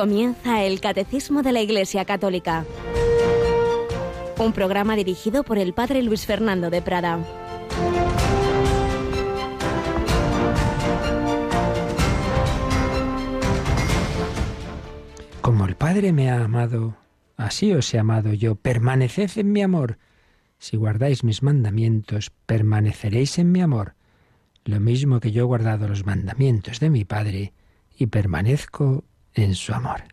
Comienza el Catecismo de la Iglesia Católica. Un programa dirigido por el Padre Luis Fernando de Prada. Como el Padre me ha amado, así os he amado yo. Permaneced en mi amor. Si guardáis mis mandamientos, permaneceréis en mi amor. Lo mismo que yo he guardado los mandamientos de mi Padre y permanezco en su amor.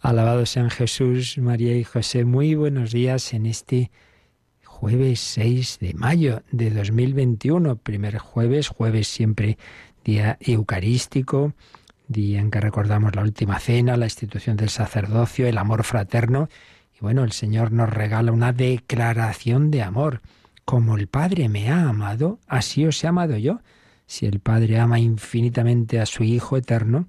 Alabado sean Jesús, María y José. Muy buenos días en este jueves 6 de mayo de 2021. Primer jueves, jueves siempre día eucarístico, día en que recordamos la última cena, la institución del sacerdocio, el amor fraterno. Y bueno, el Señor nos regala una declaración de amor. Como el Padre me ha amado, así os he amado yo. Si el Padre ama infinitamente a su Hijo eterno,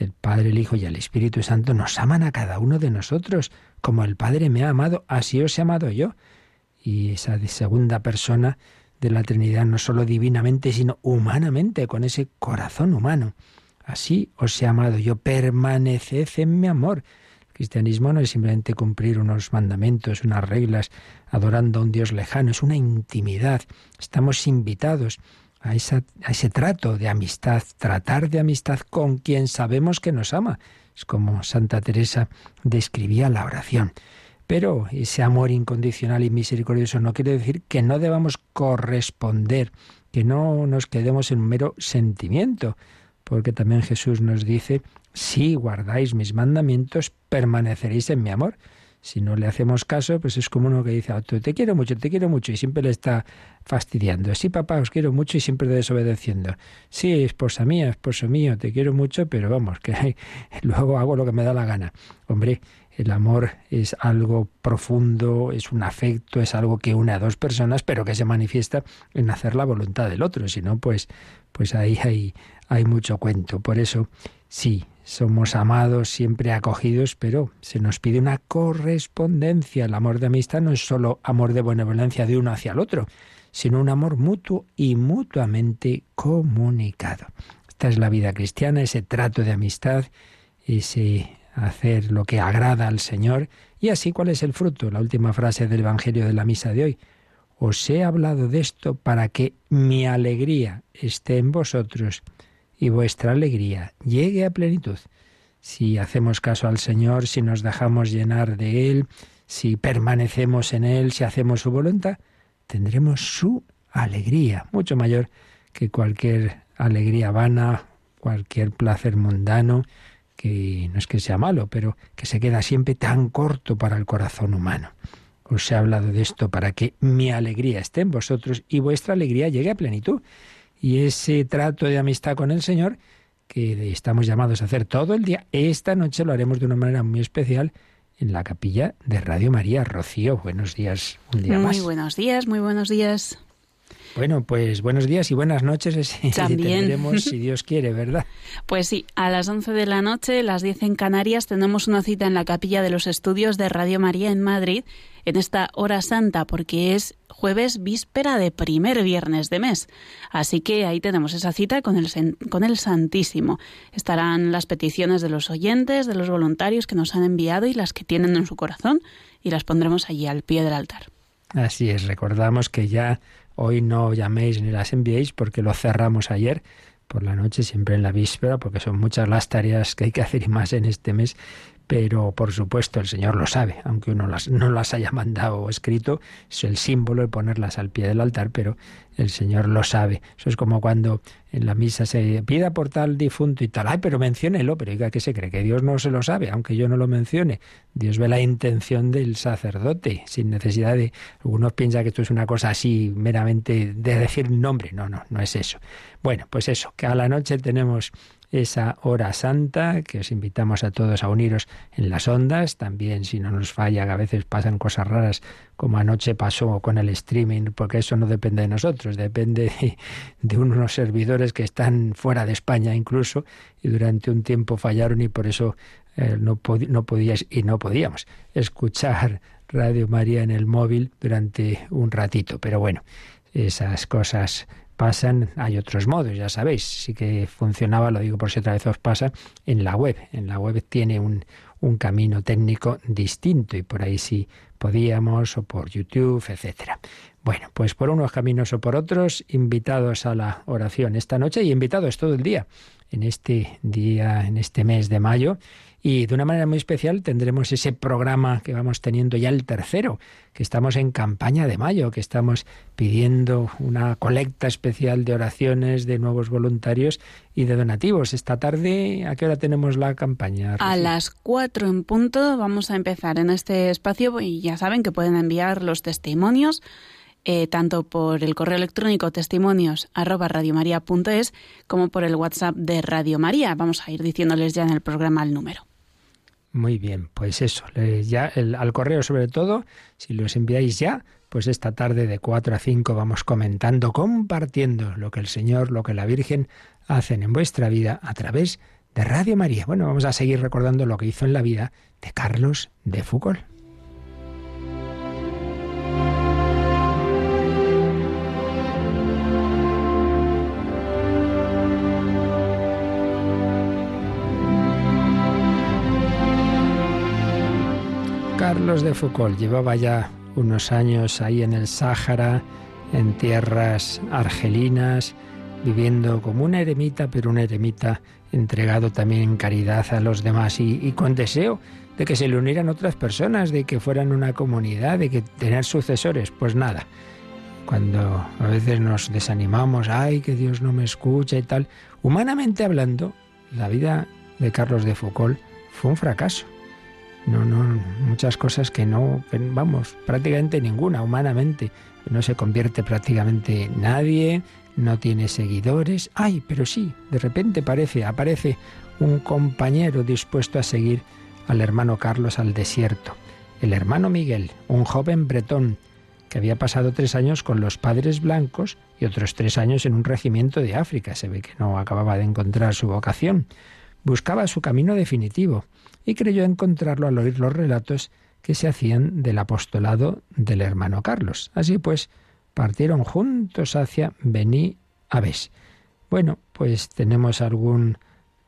el Padre, el Hijo y el Espíritu Santo nos aman a cada uno de nosotros. Como el Padre me ha amado, así os he amado yo. Y esa segunda persona de la Trinidad, no solo divinamente, sino humanamente, con ese corazón humano. Así os he amado yo, permaneced en mi amor. El cristianismo no es simplemente cumplir unos mandamientos, unas reglas, adorando a un Dios lejano, es una intimidad. Estamos invitados a, ese trato de amistad, tratar de amistad con quien sabemos que nos ama. Es como Santa Teresa describía la oración. Pero ese amor incondicional y misericordioso no quiere decir que no debamos corresponder, que no nos quedemos en un mero sentimiento, porque también Jesús nos dice, si guardáis mis mandamientos, permaneceréis en mi amor. Si no le hacemos caso, pues es como uno que dice, te quiero mucho, te quiero mucho, y siempre le está fastidiando. Sí, papá, os quiero mucho y siempre desobedeciendo. Sí, esposa mía, esposo mío, te quiero mucho, pero vamos, que luego hago lo que me da la gana. Hombre, el amor es algo profundo, es un afecto, es algo que une a dos personas, pero que se manifiesta en hacer la voluntad del otro. Si no, pues, pues ahí hay, hay mucho cuento. Por eso, sí, somos amados, siempre acogidos, pero se nos pide una correspondencia. El amor de amistad no es solo amor de benevolencia de uno hacia el otro, sino un amor mutuo y mutuamente comunicado. Esta es la vida cristiana, ese trato de amistad, ese hacer lo que agrada al Señor. Y así, ¿cuál es el fruto? La última frase del Evangelio de la Misa de hoy. Os he hablado de esto para que mi alegría esté en vosotros y vuestra alegría llegue a plenitud. Si hacemos caso al Señor, si nos dejamos llenar de Él, si permanecemos en Él, si hacemos su voluntad, tendremos su alegría, mucho mayor que cualquier alegría vana, cualquier placer mundano, que no es que sea malo, pero que se queda siempre tan corto para el corazón humano. Os he hablado de esto para que mi alegría esté en vosotros y vuestra alegría llegue a plenitud y ese trato de amistad con el Señor que estamos llamados a hacer todo el día, esta noche lo haremos de una manera muy especial en la capilla de Radio María. Rocío, buenos días, un día más. Muy buenos días, muy buenos días. Bueno, pues buenos días y buenas noches. También. Tendremos, si Dios quiere, ¿verdad? Pues sí, a las 11 de la noche, las 10 en Canarias, tenemos una cita en la capilla de los estudios de Radio María en Madrid, en esta hora santa, porque es jueves víspera de primer viernes de mes. Así que ahí tenemos esa cita con el, con el Santísimo. Estarán las peticiones de los oyentes, de los voluntarios que nos han enviado y las que tienen en su corazón, y las pondremos allí al pie del altar. Así es, recordamos que ya Hoy no llaméis ni las enviéis porque lo cerramos ayer por la noche, siempre en la víspera, porque son muchas las tareas que hay que hacer y más en este mes pero por supuesto el Señor lo sabe, aunque uno las, no las haya mandado o escrito, es el símbolo de ponerlas al pie del altar, pero el Señor lo sabe. Eso es como cuando en la misa se pida por tal difunto y tal, ay, pero menciónelo, pero diga que se cree que Dios no se lo sabe, aunque yo no lo mencione. Dios ve la intención del sacerdote, sin necesidad de, algunos piensan que esto es una cosa así meramente de decir nombre, no, no, no es eso. Bueno, pues eso, que a la noche tenemos esa hora santa, que os invitamos a todos a uniros en las ondas, también si no nos falla, que a veces pasan cosas raras, como anoche pasó con el streaming, porque eso no depende de nosotros, depende de, unos servidores que están fuera de España incluso, y durante un tiempo fallaron y por eso eh, no, no podíais y no podíamos escuchar Radio María en el móvil durante un ratito. Pero bueno, esas cosas pasan, hay otros modos, ya sabéis, sí que funcionaba, lo digo por si otra vez os pasa, en la web. En la web tiene un, un camino técnico distinto y por ahí sí podíamos o por YouTube, etcétera. Bueno, pues por unos caminos o por otros, invitados a la oración esta noche y invitados todo el día en este día, en este mes de mayo. Y de una manera muy especial tendremos ese programa que vamos teniendo ya el tercero, que estamos en campaña de mayo, que estamos pidiendo una colecta especial de oraciones de nuevos voluntarios y de donativos. Esta tarde, ¿a qué hora tenemos la campaña? A las cuatro en punto vamos a empezar en este espacio y ya saben que pueden enviar los testimonios eh, tanto por el correo electrónico testimonios arroba como por el WhatsApp de Radio María. Vamos a ir diciéndoles ya en el programa el número. Muy bien, pues eso, ya al correo sobre todo, si los enviáis ya, pues esta tarde de 4 a 5 vamos comentando, compartiendo lo que el Señor, lo que la Virgen hacen en vuestra vida a través de Radio María. Bueno, vamos a seguir recordando lo que hizo en la vida de Carlos de Foucault. Carlos de Foucault llevaba ya unos años ahí en el Sáhara, en tierras argelinas, viviendo como una eremita, pero una eremita entregado también en caridad a los demás y, con deseo de que se le unieran otras personas, de que fueran una comunidad, de que tener sucesores. Pues nada, cuando a veces nos desanimamos, ay, que Dios no me escucha y tal, humanamente hablando, la vida de Carlos de Foucault fue un fracaso. No, no, muchas cosas que no, vamos, prácticamente ninguna, humanamente. No se convierte prácticamente nadie, no tiene seguidores. Ay, pero sí, de repente parece, aparece un compañero dispuesto a seguir al hermano Carlos al desierto. El hermano Miguel, un joven bretón que había pasado tres años con los padres blancos y otros tres años en un regimiento de África. Se ve que no acababa de encontrar su vocación. Buscaba su camino definitivo y creyó encontrarlo al oír los relatos que se hacían del apostolado del hermano Carlos. Así pues, partieron juntos hacia Bení Aves. Bueno, pues tenemos algún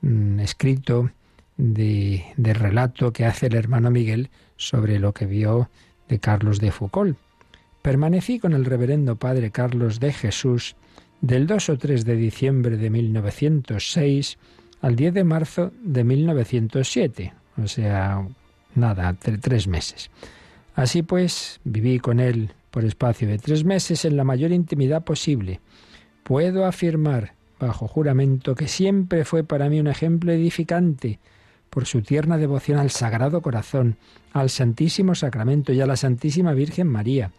mm, escrito de, de relato que hace el hermano Miguel sobre lo que vio de Carlos de Foucault. Permanecí con el reverendo padre Carlos de Jesús del 2 o 3 de diciembre de 1906 al 10 de marzo de 1907, o sea, nada, tres meses. Así pues, viví con él por espacio de tres meses en la mayor intimidad posible. Puedo afirmar, bajo juramento, que siempre fue para mí un ejemplo edificante por su tierna devoción al Sagrado Corazón, al Santísimo Sacramento y a la Santísima Virgen María,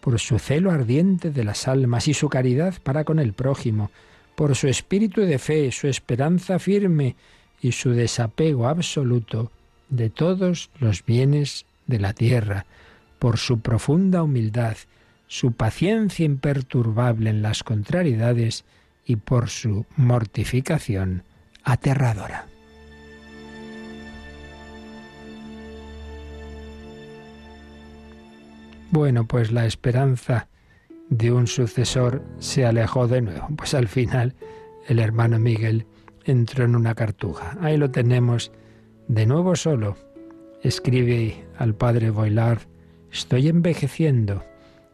por su celo ardiente de las almas y su caridad para con el prójimo, por su espíritu de fe, su esperanza firme y su desapego absoluto de todos los bienes de la tierra, por su profunda humildad, su paciencia imperturbable en las contrariedades y por su mortificación aterradora. Bueno, pues la esperanza de un sucesor se alejó de nuevo. Pues al final el hermano Miguel entró en una cartuja. Ahí lo tenemos de nuevo solo. Escribe al padre Boilard, estoy envejeciendo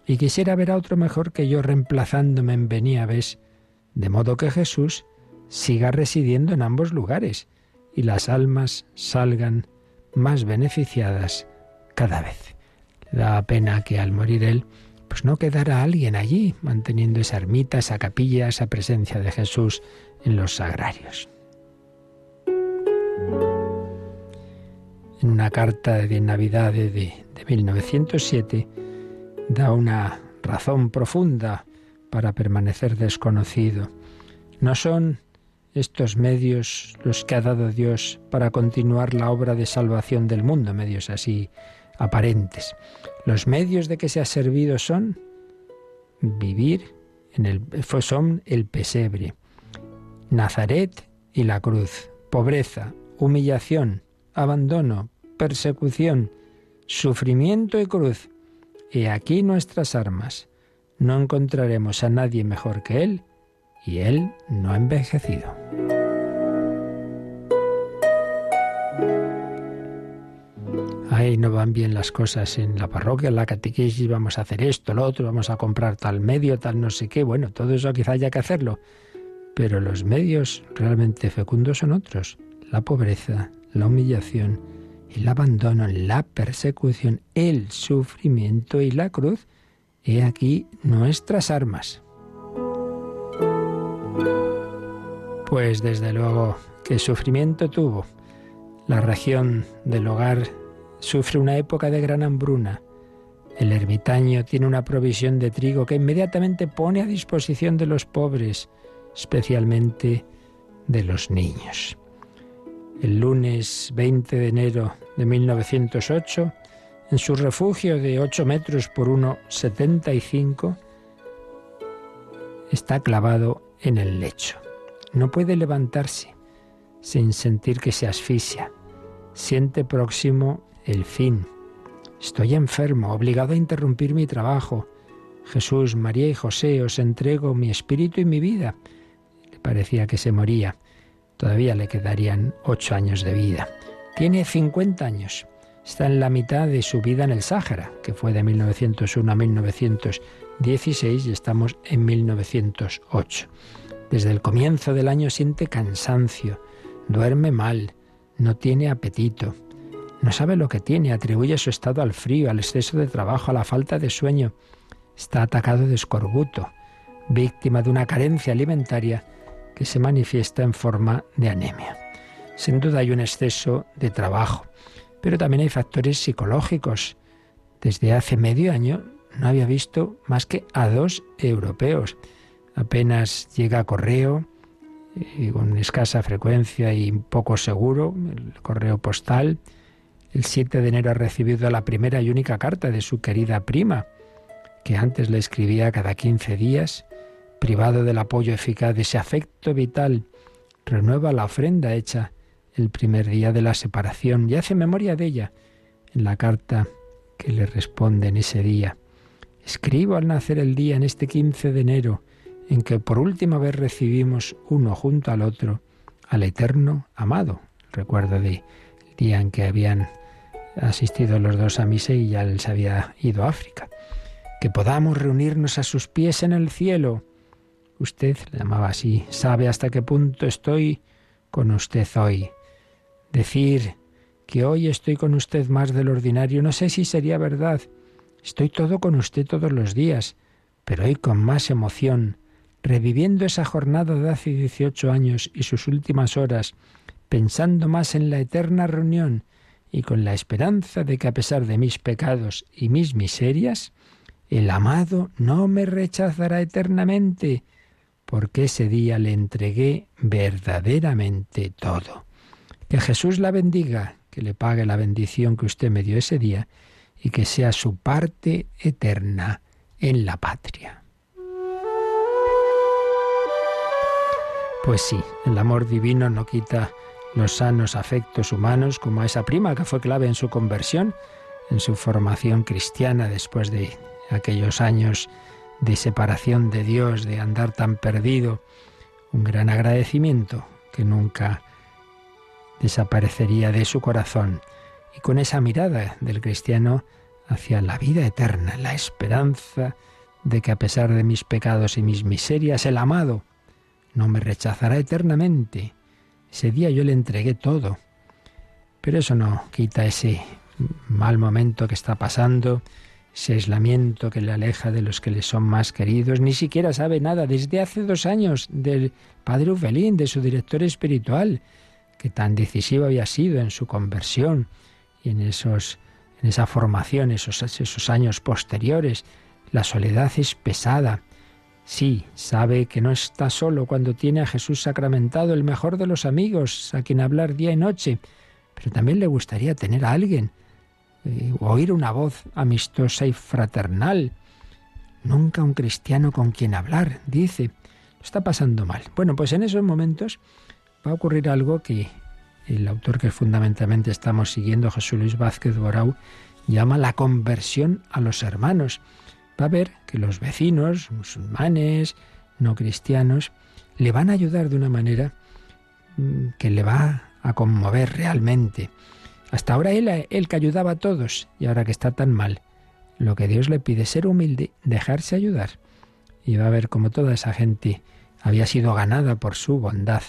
y quisiera ver a otro mejor que yo reemplazándome en Beníaves, de modo que Jesús siga residiendo en ambos lugares y las almas salgan más beneficiadas cada vez. Da pena que al morir él, pues no quedara alguien allí manteniendo esa ermita, esa capilla, esa presencia de Jesús en los sagrarios. En una carta de Navidad de, de 1907 da una razón profunda para permanecer desconocido. No son estos medios los que ha dado Dios para continuar la obra de salvación del mundo, medios así aparentes. Los medios de que se ha servido son vivir en el son el pesebre, Nazaret y la cruz, pobreza, humillación, abandono, persecución, sufrimiento y cruz. Y aquí nuestras armas. No encontraremos a nadie mejor que Él y él no ha envejecido. Ahí no van bien las cosas en la parroquia, en la catequesis, vamos a hacer esto, lo otro, vamos a comprar tal medio, tal no sé qué. Bueno, todo eso quizá haya que hacerlo. Pero los medios realmente fecundos son otros. La pobreza, la humillación, el abandono, la persecución, el sufrimiento y la cruz. He aquí nuestras armas. Pues desde luego, ¿qué sufrimiento tuvo? La región del hogar sufre una época de gran hambruna. El ermitaño tiene una provisión de trigo que inmediatamente pone a disposición de los pobres, especialmente de los niños. El lunes 20 de enero de 1908, en su refugio de 8 metros por 1,75, está clavado en el lecho. No puede levantarse sin sentir que se asfixia. Siente próximo el fin. Estoy enfermo, obligado a interrumpir mi trabajo. Jesús, María y José, os entrego mi espíritu y mi vida. Le parecía que se moría. Todavía le quedarían ocho años de vida. Tiene 50 años. Está en la mitad de su vida en el Sáhara, que fue de 1901 a 1916 y estamos en 1908. Desde el comienzo del año siente cansancio, duerme mal, no tiene apetito. No sabe lo que tiene, atribuye su estado al frío, al exceso de trabajo, a la falta de sueño. Está atacado de escorbuto, víctima de una carencia alimentaria que se manifiesta en forma de anemia. Sin duda hay un exceso de trabajo, pero también hay factores psicológicos. Desde hace medio año no había visto más que a dos europeos. Apenas llega correo, y con escasa frecuencia y poco seguro, el correo postal, el 7 de enero ha recibido la primera y única carta de su querida prima, que antes le escribía cada 15 días, privado del apoyo eficaz de ese afecto vital, renueva la ofrenda hecha el primer día de la separación y hace memoria de ella en la carta que le responde en ese día. Escribo al nacer el día en este 15 de enero, en que por última vez recibimos uno junto al otro al eterno amado. Recuerdo de día en que habían asistido los dos a misa y ya él se había ido a África. Que podamos reunirnos a sus pies en el cielo. Usted, le llamaba así, sabe hasta qué punto estoy con usted hoy. Decir que hoy estoy con usted más del ordinario, no sé si sería verdad. Estoy todo con usted todos los días, pero hoy con más emoción, reviviendo esa jornada de hace 18 años y sus últimas horas, pensando más en la eterna reunión y con la esperanza de que a pesar de mis pecados y mis miserias, el amado no me rechazará eternamente, porque ese día le entregué verdaderamente todo. Que Jesús la bendiga, que le pague la bendición que usted me dio ese día y que sea su parte eterna en la patria. Pues sí, el amor divino no quita los sanos afectos humanos, como a esa prima que fue clave en su conversión, en su formación cristiana después de aquellos años de separación de Dios, de andar tan perdido. Un gran agradecimiento que nunca desaparecería de su corazón. Y con esa mirada del cristiano hacia la vida eterna, la esperanza de que a pesar de mis pecados y mis miserias, el amado no me rechazará eternamente ese día yo le entregué todo. Pero eso no quita ese mal momento que está pasando, ese aislamiento que le aleja de los que le son más queridos. Ni siquiera sabe nada desde hace dos años del padre Ufelín, de su director espiritual, que tan decisivo había sido en su conversión y en, esos, en esa formación, esos, esos años posteriores. La soledad es pesada. Sí, sabe que no está solo cuando tiene a Jesús sacramentado, el mejor de los amigos, a quien hablar día y noche, pero también le gustaría tener a alguien, eh, oír una voz amistosa y fraternal. Nunca un cristiano con quien hablar, dice. Lo está pasando mal. Bueno, pues en esos momentos va a ocurrir algo que el autor que fundamentalmente estamos siguiendo, Jesús Luis Vázquez Borau, llama la conversión a los hermanos va a ver que los vecinos, musulmanes, no cristianos, le van a ayudar de una manera mm, que le va a conmover realmente. Hasta ahora él, él que ayudaba a todos y ahora que está tan mal, lo que Dios le pide es ser humilde, dejarse ayudar. Y va a ver como toda esa gente había sido ganada por su bondad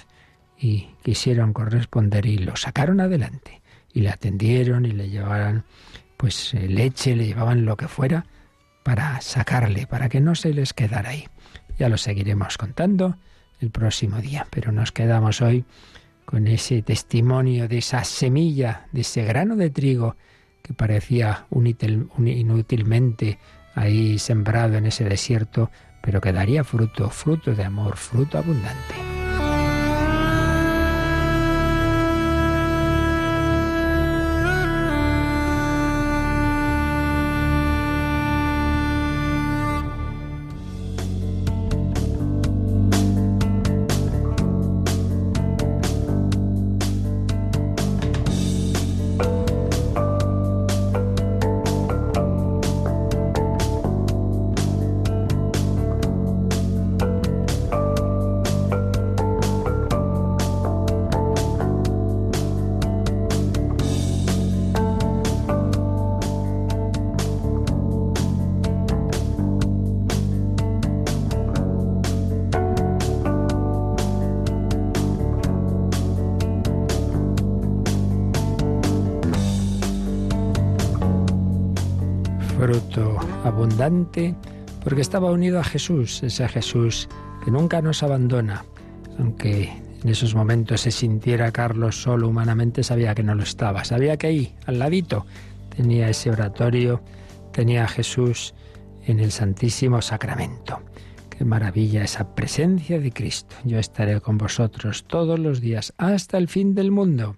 y quisieron corresponder y lo sacaron adelante y le atendieron y le llevaban pues eh, leche, le llevaban lo que fuera para sacarle, para que no se les quedara ahí. Ya lo seguiremos contando el próximo día, pero nos quedamos hoy con ese testimonio de esa semilla, de ese grano de trigo que parecía inútilmente ahí sembrado en ese desierto, pero que daría fruto, fruto de amor, fruto abundante. Abundante porque estaba unido a Jesús, ese Jesús que nunca nos abandona, aunque en esos momentos se sintiera Carlos solo humanamente, sabía que no lo estaba, sabía que ahí, al ladito, tenía ese oratorio, tenía a Jesús en el Santísimo Sacramento. Qué maravilla esa presencia de Cristo. Yo estaré con vosotros todos los días hasta el fin del mundo.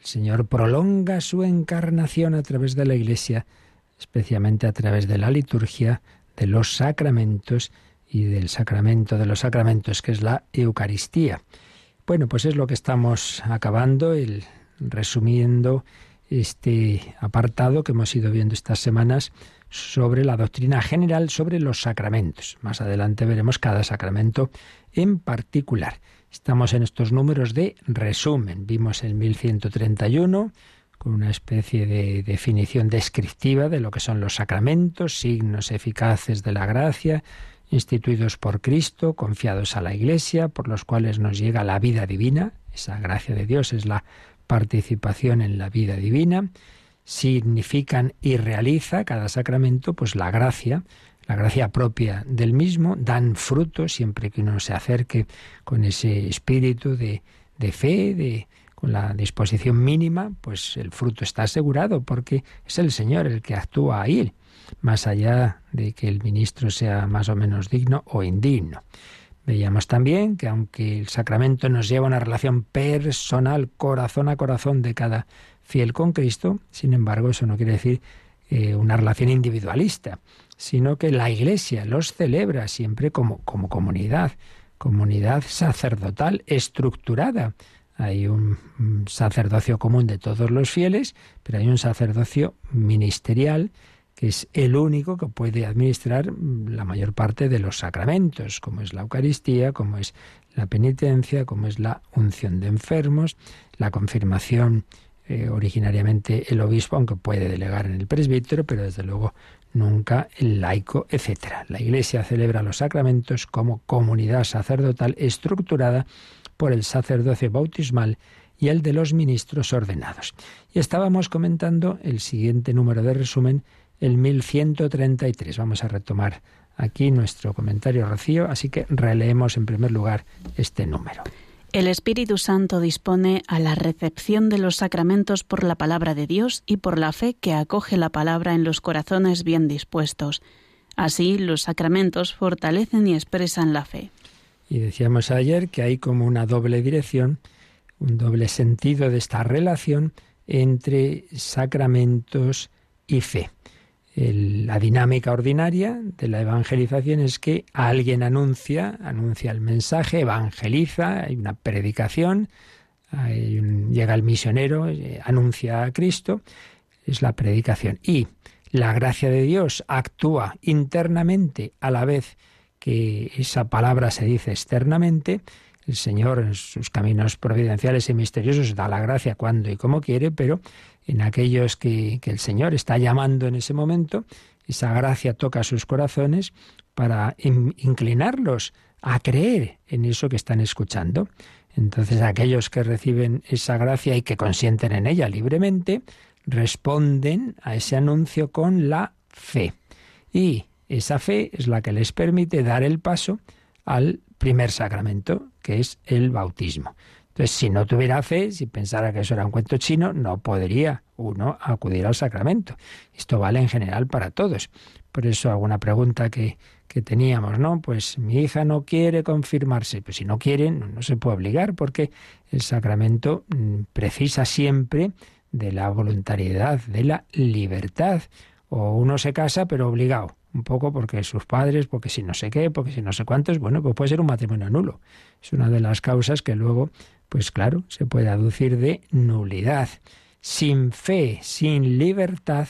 El Señor prolonga su encarnación a través de la Iglesia especialmente a través de la liturgia, de los sacramentos y del sacramento de los sacramentos, que es la Eucaristía. Bueno, pues es lo que estamos acabando, el, resumiendo este apartado que hemos ido viendo estas semanas sobre la doctrina general sobre los sacramentos. Más adelante veremos cada sacramento en particular. Estamos en estos números de resumen. Vimos el 1131 con una especie de definición descriptiva de lo que son los sacramentos, signos eficaces de la gracia, instituidos por Cristo, confiados a la Iglesia, por los cuales nos llega la vida divina. Esa gracia de Dios es la participación en la vida divina. Significan y realiza cada sacramento, pues la gracia, la gracia propia del mismo, dan fruto siempre que uno se acerque con ese espíritu de, de fe, de, con la disposición mínima, pues el fruto está asegurado porque es el Señor el que actúa ahí, más allá de que el ministro sea más o menos digno o indigno. Veíamos también que aunque el sacramento nos lleva a una relación personal, corazón a corazón de cada fiel con Cristo, sin embargo eso no quiere decir eh, una relación individualista, sino que la Iglesia los celebra siempre como, como comunidad, comunidad sacerdotal estructurada hay un sacerdocio común de todos los fieles, pero hay un sacerdocio ministerial que es el único que puede administrar la mayor parte de los sacramentos, como es la Eucaristía, como es la penitencia, como es la unción de enfermos, la confirmación eh, originariamente el obispo, aunque puede delegar en el presbítero, pero desde luego nunca el laico, etc. La Iglesia celebra los sacramentos como comunidad sacerdotal estructurada por el sacerdocio bautismal y el de los ministros ordenados. Y estábamos comentando el siguiente número de resumen, el 1133. Vamos a retomar aquí nuestro comentario Rocío, así que releemos en primer lugar este número. El Espíritu Santo dispone a la recepción de los sacramentos por la palabra de Dios y por la fe que acoge la palabra en los corazones bien dispuestos. Así, los sacramentos fortalecen y expresan la fe. Y decíamos ayer que hay como una doble dirección, un doble sentido de esta relación entre sacramentos y fe. la dinámica ordinaria de la evangelización es que alguien anuncia, anuncia el mensaje, evangeliza, hay una predicación, llega el misionero, eh, anuncia a Cristo, es la predicación. Y la gracia de Dios actúa internamente a la vez que esa palabra se dice externamente el Señor en sus caminos providenciales y misteriosos da la gracia cuando y como quiere, pero en aquellos que, el Señor está llamando en ese momento, esa gracia toca sus corazones para inclinarlos a creer en eso que están escuchando. Entonces aquellos que reciben esa gracia y que consienten en ella libremente, responden a ese anuncio con la fe. Y esa fe es la que les permite dar el paso al primer sacramento, que es el bautismo. Entonces, si no tuviera fe, si pensara que eso era un cuento chino, no podría uno acudir al sacramento. Esto vale en general para todos. Por eso alguna pregunta que, que teníamos, ¿no? Pues mi hija no quiere confirmarse. Pues si no quiere, no, se puede obligar, porque el sacramento mm, precisa siempre de la voluntariedad, de la libertad. O uno se casa, pero obligado un poco porque sus padres, porque si no sé qué, porque si no sé cuántos, bueno, pues puede ser un matrimonio nulo. Es una de las causas que luego, pues claro, se puede aducir de nulidad. Sin fe, sin libertad,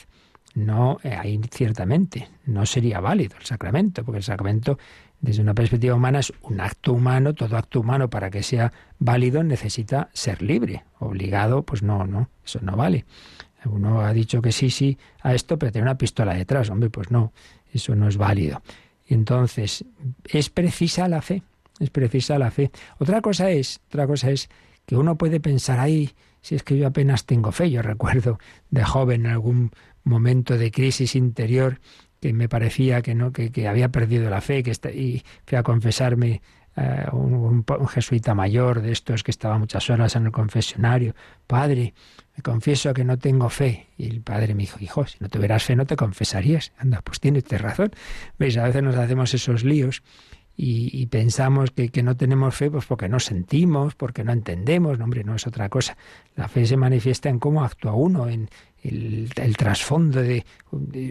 no, eh, ahí ciertamente no sería válido el sacramento, porque el sacramento desde una perspectiva humana es un acto humano, todo acto humano para que sea válido necesita ser libre. Obligado, pues no, no, eso no vale. Uno ha dicho que sí, sí a esto, pero tiene una pistola detrás, hombre, pues no, eso no es válido. Entonces, es precisa la fe, es precisa la fe. Otra cosa es, otra cosa es que uno puede pensar ahí, si es que yo apenas tengo fe. Yo recuerdo de joven en algún momento de crisis interior que me parecía que no, que, que había perdido la fe, que y fui a confesarme eh, un, jesuita mayor de estos que estaba muchas horas en el confesionario, padre, me confieso que no tengo fe. Y el padre me dijo, hijo, si no tuvieras fe no te confesarías. Anda, pues tiene usted razón. Veis, a veces nos hacemos esos líos y, pensamos que, que, no tenemos fe pues porque no sentimos, porque no entendemos. No, hombre, no es otra cosa. La fe se manifiesta en cómo actúa uno, en el, trasfondo de,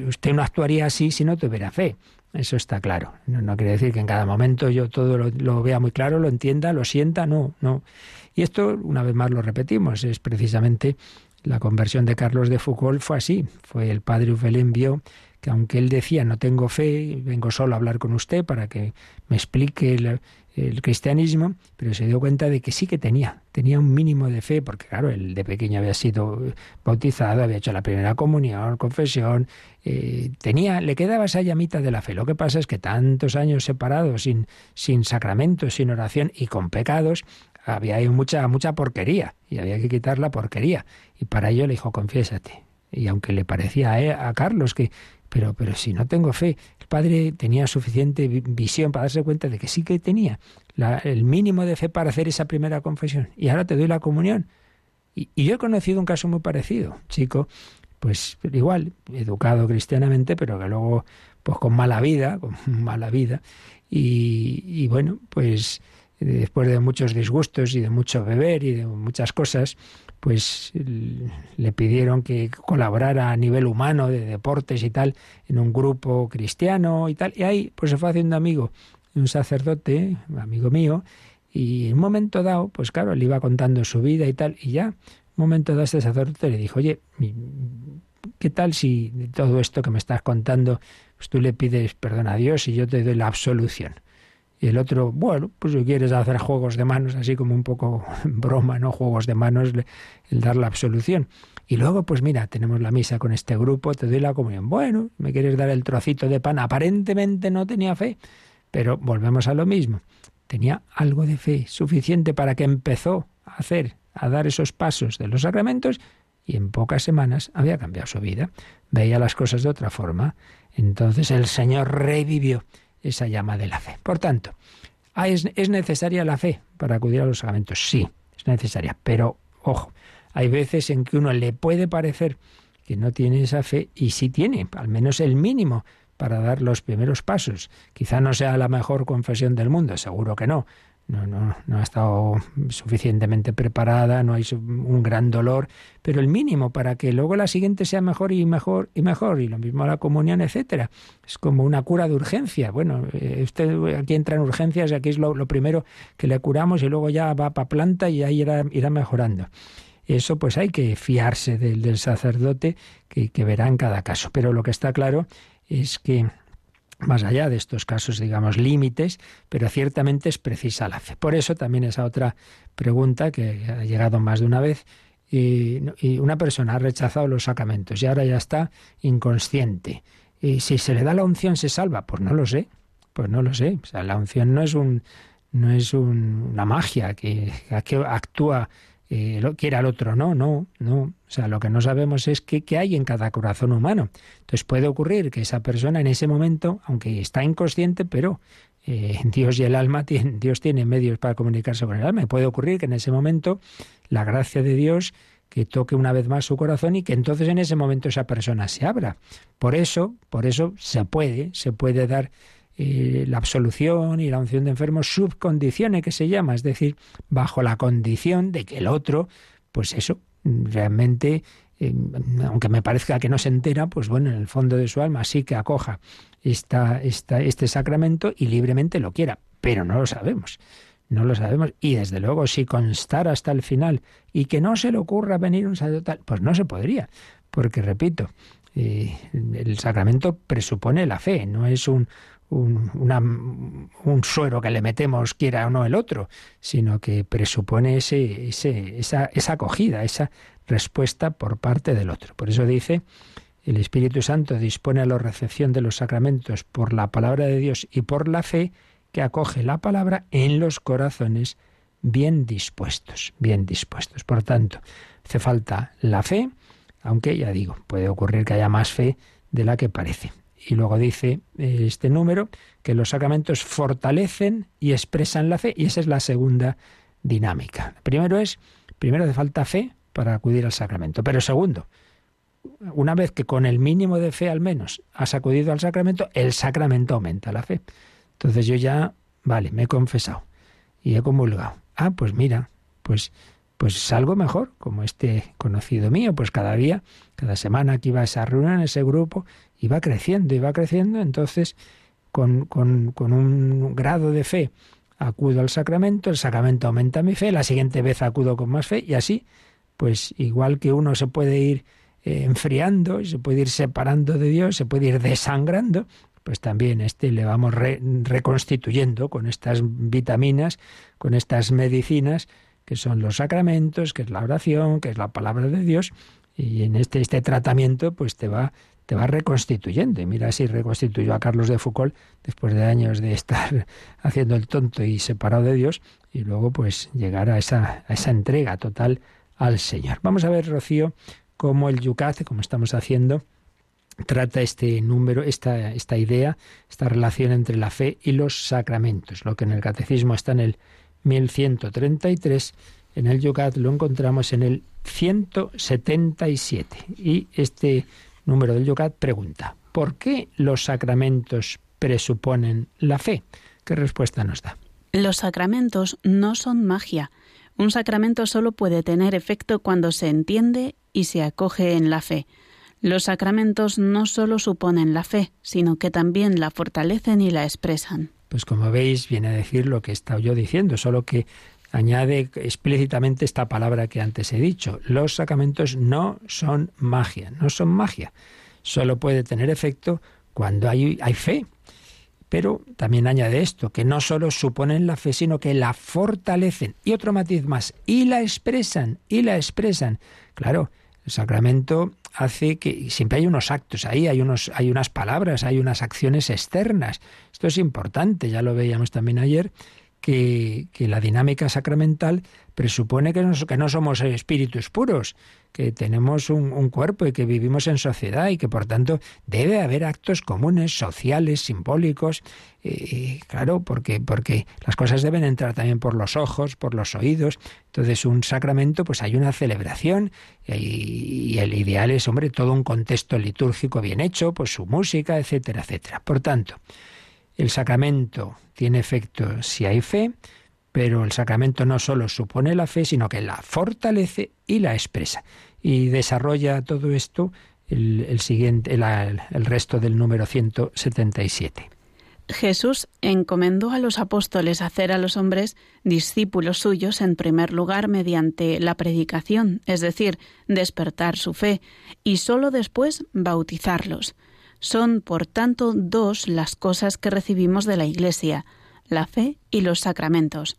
usted no actuaría así si no tuviera fe. Eso está claro. No, quiere decir que en cada momento yo todo lo, vea muy claro, lo entienda, lo sienta, no, no. Y esto, una vez más lo repetimos, es precisamente la conversión de Carlos de Foucault fue así. Fue el padre Ufelén vio que aunque él decía no tengo fe, vengo solo a hablar con usted para que me explique el, cristianismo, pero se dio cuenta de que sí que tenía, tenía un mínimo de fe, porque claro, él de pequeño había sido bautizado, había hecho la primera comunión, confesión, eh, tenía, le quedaba esa llamita de la fe. Lo que pasa es que tantos años separados, sin, sin sacramentos, sin oración y con pecados, había mucha, mucha porquería, y había que quitar la porquería. Y para ello le dijo, confiésate. Y aunque le parecía a, a Carlos que, pero, pero si no tengo fe, padre tenía suficiente visión para darse cuenta de que sí que tenía el mínimo de fe para hacer esa primera confesión. Y ahora te doy la comunión. Y, yo he conocido un caso muy parecido, chico, pues igual, educado cristianamente, pero que luego, pues con mala vida, con mala vida. Y, y bueno, pues después de muchos disgustos y de mucho beber y de muchas cosas, pues le pidieron que colaborara a nivel humano de deportes y tal en un grupo cristiano y tal. Y ahí pues se fue haciendo amigo de un sacerdote amigo mío y en un momento dado pues claro le iba contando su vida y tal y ya un momento dado este sacerdote le dijo oye qué tal si de todo esto que me estás contando pues tú le pides perdón a Dios y yo te doy la absolución y el otro, bueno, pues si quieres hacer juegos de manos, así como un poco broma, ¿no? Juegos de manos, el dar la absolución. Y luego, pues mira, tenemos la misa con este grupo, te doy la comunión. Bueno, me quieres dar el trocito de pan. Aparentemente no tenía fe, pero volvemos a lo mismo. Tenía algo de fe suficiente para que empezó a hacer, a dar esos pasos de los sacramentos y en pocas semanas había cambiado su vida. Veía las cosas de otra forma. Entonces el Señor revivió esa llama de la fe. Por tanto, ah, ¿es, ¿es necesaria la fe para acudir a los sacramentos? Sí, es necesaria, pero ojo, hay veces en que uno le puede parecer que no tiene esa fe y sí tiene, al menos el mínimo para dar los primeros pasos. Quizá no sea la mejor confesión del mundo, seguro que no, no, no, no ha estado suficientemente preparada, no hay un gran dolor, pero el mínimo para que luego la siguiente sea mejor y mejor y mejor, y lo mismo la comunión, etcétera. Es como una cura de urgencia. Bueno, eh, usted aquí entra en urgencias y aquí es lo, primero que le curamos y luego ya va para planta y ahí irá, irá mejorando. Eso pues hay que fiarse del, sacerdote que, que verá en cada caso. Pero lo que está claro es que más allá de estos casos, digamos, límites, pero ciertamente es precisa la fe. Por eso también esa otra pregunta que ha llegado más de una vez, y, una persona ha rechazado los sacramentos y ahora ya está inconsciente. Y si se le da la unción, ¿se salva? Pues no lo sé, pues no lo sé. La unción no es un no es una magia que, que actúa eh, quiera el otro no, no, no. O sea, lo que no sabemos es qué, hay en cada corazón humano. Entonces puede ocurrir que esa persona en ese momento, aunque está inconsciente, pero eh, Dios y el alma, tienen, Dios tiene medios para comunicarse con el alma. Y puede ocurrir que en ese momento la gracia de Dios que toque una vez más su corazón y que entonces en ese momento esa persona se abra. Por eso, por eso se puede, se puede dar eh, la absolución y la unción de enfermos subcondicione que se llama, es decir, bajo la condición de que el otro, pues eso, realmente, eh, aunque me parezca que no se entera, pues bueno, en el fondo de su alma sí que acoja esta, esta, este sacramento y libremente lo quiera, pero no lo sabemos. No lo sabemos. Y desde luego, si constara hasta el final y que no se le ocurra venir un sacerdote, pues no se podría. Porque, repito, eh, el sacramento presupone la fe, no es un, un, un, suero que le metemos, quiera o no el otro, sino que presupone ese, ese, esa, esa acogida, esa respuesta por parte del otro. Por eso dice, el Espíritu Santo dispone a la recepción de los sacramentos por la palabra de Dios y por la fe que acoge la palabra en los corazones bien dispuestos, bien dispuestos. Por tanto, hace falta la fe, aunque ya digo, puede ocurrir que haya más fe de la que parece. Y luego dice eh, este número que los sacramentos fortalecen y expresan la fe, y esa es la segunda dinámica. Primero es, primero hace falta fe para acudir al sacramento, pero segundo, una vez que con el mínimo de fe al menos has acudido al sacramento, el sacramento aumenta la fe. Entonces yo ya, vale, me he confesado y he comulgado. Ah, pues mira, pues pues salgo mejor, como este conocido mío, pues cada día, cada semana que iba a esa reunión, ese grupo, iba creciendo, iba creciendo, entonces con, con, con un grado de fe acudo al sacramento, el sacramento aumenta mi fe, la siguiente vez acudo con más fe y así, pues igual que uno se puede ir eh, enfriando, se puede ir separando de Dios, se puede ir desangrando, pues también este le vamos reconstituyendo con estas vitaminas, con estas medicinas, que son los sacramentos, que es la oración, que es la palabra de Dios, y en este, este tratamiento pues te va te va reconstituyendo. Y mira si reconstituyó a Carlos de Foucault después de años de estar haciendo el tonto y separado de Dios, y luego pues llegar a esa, a esa entrega total al Señor. Vamos a ver, Rocío, cómo el Yucat, como estamos haciendo, trata este número, esta, esta idea, esta relación entre la fe y los sacramentos. Lo que en el catecismo está en el 1133, en el Yucat lo encontramos en el 177. Y este número del Yucat pregunta, ¿por qué los sacramentos presuponen la fe? ¿Qué respuesta nos da? Los sacramentos no son magia. Un sacramento solo puede tener efecto cuando se entiende y se acoge en la fe. Los sacramentos no solo suponen la fe, sino que también la fortalecen y la expresan. Pues como veis, viene a decir lo que he estado yo diciendo, solo que añade explícitamente esta palabra que antes he dicho. Los sacramentos no son magia, no son magia. Solo puede tener efecto cuando hay, hay fe. Pero también añade esto, que no solo suponen la fe, sino que la fortalecen. Y otro matiz más, y la expresan, y la expresan. Claro, el sacramento hace que siempre hay unos actos ahí, hay, unos, hay unas palabras, hay unas acciones externas. Esto es importante, ya lo veíamos también ayer, que, la dinámica sacramental presupone que, que no somos espíritus puros, que tenemos un, cuerpo y que vivimos en sociedad y que por tanto debe haber actos comunes, sociales, simbólicos, eh, claro, porque, porque las cosas deben entrar también por los ojos, por los oídos. Entonces, un sacramento, pues hay una celebración y, y el ideal es, hombre, todo un contexto litúrgico bien hecho, pues su música, etcétera, etcétera. Por tanto, el sacramento tiene efecto si hay fe, pero el sacramento no solo supone la fe, sino que la fortalece y la expresa. Y desarrolla todo esto el, siguiente, el resto del número 177. Jesús encomendó a los apóstoles hacer a los hombres discípulos suyos en primer lugar mediante la predicación, es decir, despertar su fe, y sólo después bautizarlos. Son, por tanto, dos las cosas que recibimos de la Iglesia, la fe y los sacramentos.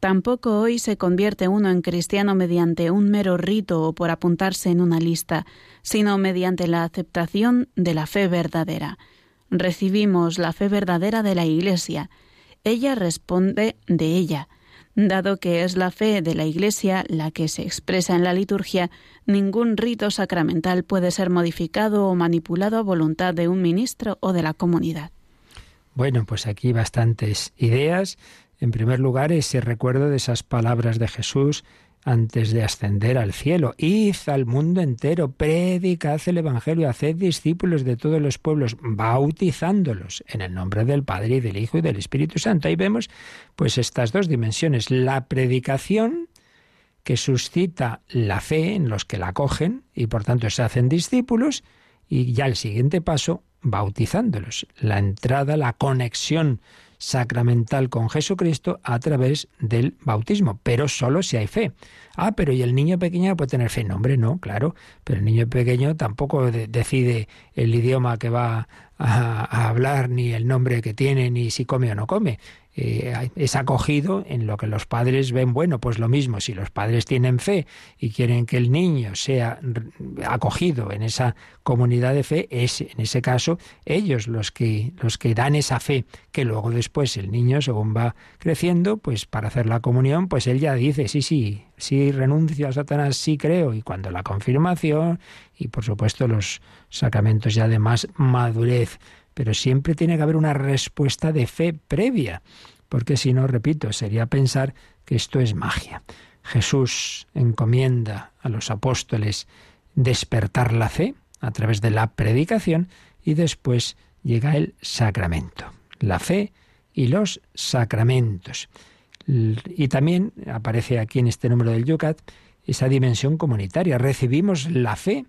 Tampoco hoy se convierte uno en cristiano mediante un mero rito o por apuntarse en una lista, sino mediante la aceptación de la fe verdadera. Recibimos la fe verdadera de la Iglesia. Ella responde de ella. Dado que es la fe de la Iglesia la que se expresa en la liturgia, ningún rito sacramental puede ser modificado o manipulado a voluntad de un ministro o de la comunidad. Bueno, pues aquí bastantes ideas. En primer lugar, ese recuerdo de esas palabras de Jesús antes de ascender al cielo. Id al mundo entero, predicad el Evangelio, haced discípulos de todos los pueblos, bautizándolos en el nombre del Padre y del Hijo y del Espíritu Santo. Ahí vemos pues estas dos dimensiones, la predicación que suscita la fe en los que la cogen y por tanto se hacen discípulos y ya el siguiente paso, bautizándolos, la entrada, la conexión sacramental con Jesucristo a través del bautismo, pero solo si hay fe. Ah, pero ¿y el niño pequeño puede tener fe? No, hombre, no, claro, pero el niño pequeño tampoco decide el idioma que va a, hablar, ni el nombre que tiene, ni si come o no come. Eh, es acogido en lo que los padres ven bueno, pues lo mismo, si los padres tienen fe y quieren que el niño sea acogido en esa comunidad de fe, es en ese caso ellos los que los que dan esa fe, que luego después el niño según va creciendo, pues para hacer la comunión, pues él ya dice, sí, sí, sí renuncio a Satanás, sí creo, y cuando la confirmación y por supuesto los sacramentos ya de más madurez pero siempre tiene que haber una respuesta de fe previa, porque si no, repito, sería pensar que esto es magia. Jesús encomienda a los apóstoles despertar la fe a través de la predicación y después llega el sacramento, la fe y los sacramentos. Y también aparece aquí en este número del Yucat esa dimensión comunitaria. Recibimos la fe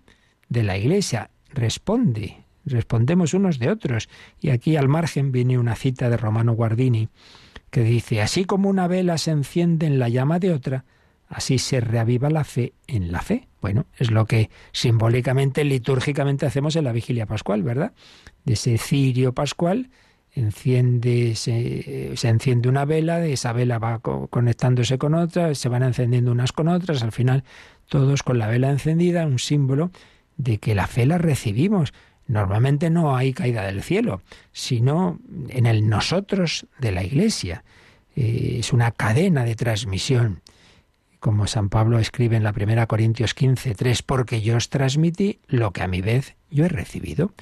de la Iglesia. Responde respondemos unos de otros. Y aquí al margen viene una cita de Romano Guardini que dice, así como una vela se enciende en la llama de otra, así se reaviva la fe en la fe. Bueno, es lo que simbólicamente, litúrgicamente hacemos en la vigilia pascual, ¿verdad? De ese cirio pascual enciende, se, se, enciende una vela, de esa vela va conectándose con otra, se van encendiendo unas con otras, al final todos con la vela encendida, un símbolo de que la fe la recibimos, Normalmente no hay caída del cielo, sino en el nosotros de la Iglesia. Eh, es una cadena de transmisión. Como San Pablo escribe en la primera Corintios 15, 3, porque yo os transmití lo que a mi vez yo he recibido.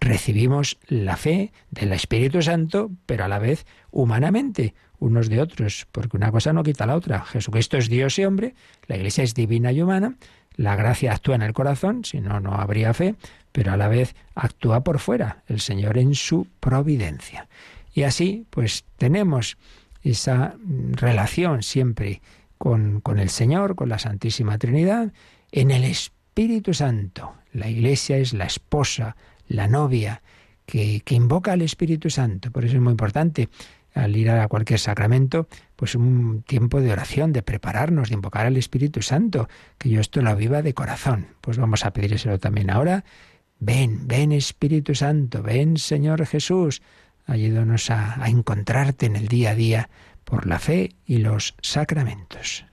Recibimos la fe del Espíritu Santo, pero a la vez humanamente, unos de otros, porque una cosa no quita la otra. Jesucristo es Dios y hombre, la Iglesia es divina y humana, la gracia actúa en el corazón, si no, no habría fe, pero a la vez actúa por fuera, el Señor en su providencia. Y así, pues tenemos esa relación siempre con, con el Señor, con la Santísima Trinidad, en el Espíritu Santo. La Iglesia es la esposa, la novia, que, que, invoca al Espíritu Santo. Por eso es muy importante al ir a cualquier sacramento, pues un tiempo de oración, de prepararnos, de invocar al Espíritu Santo, que yo esto lo viva de corazón. Pues vamos a pedírselo también ahora. Ven, ven Espíritu Santo, ven Señor Jesús, ayúdanos a, a encontrarte en el día a día por la fe y los sacramentos.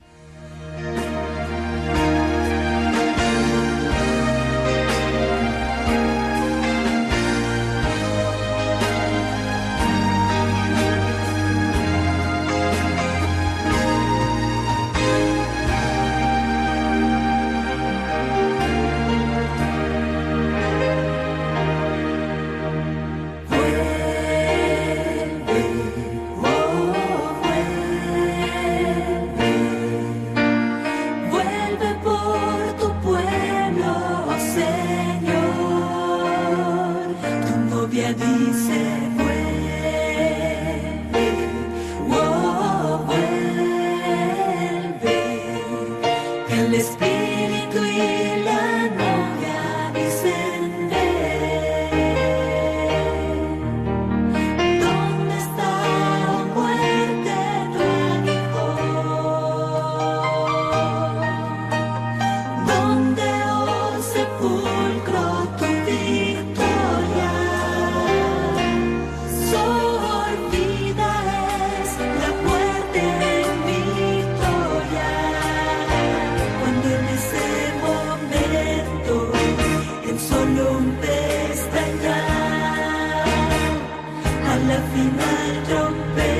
la final yo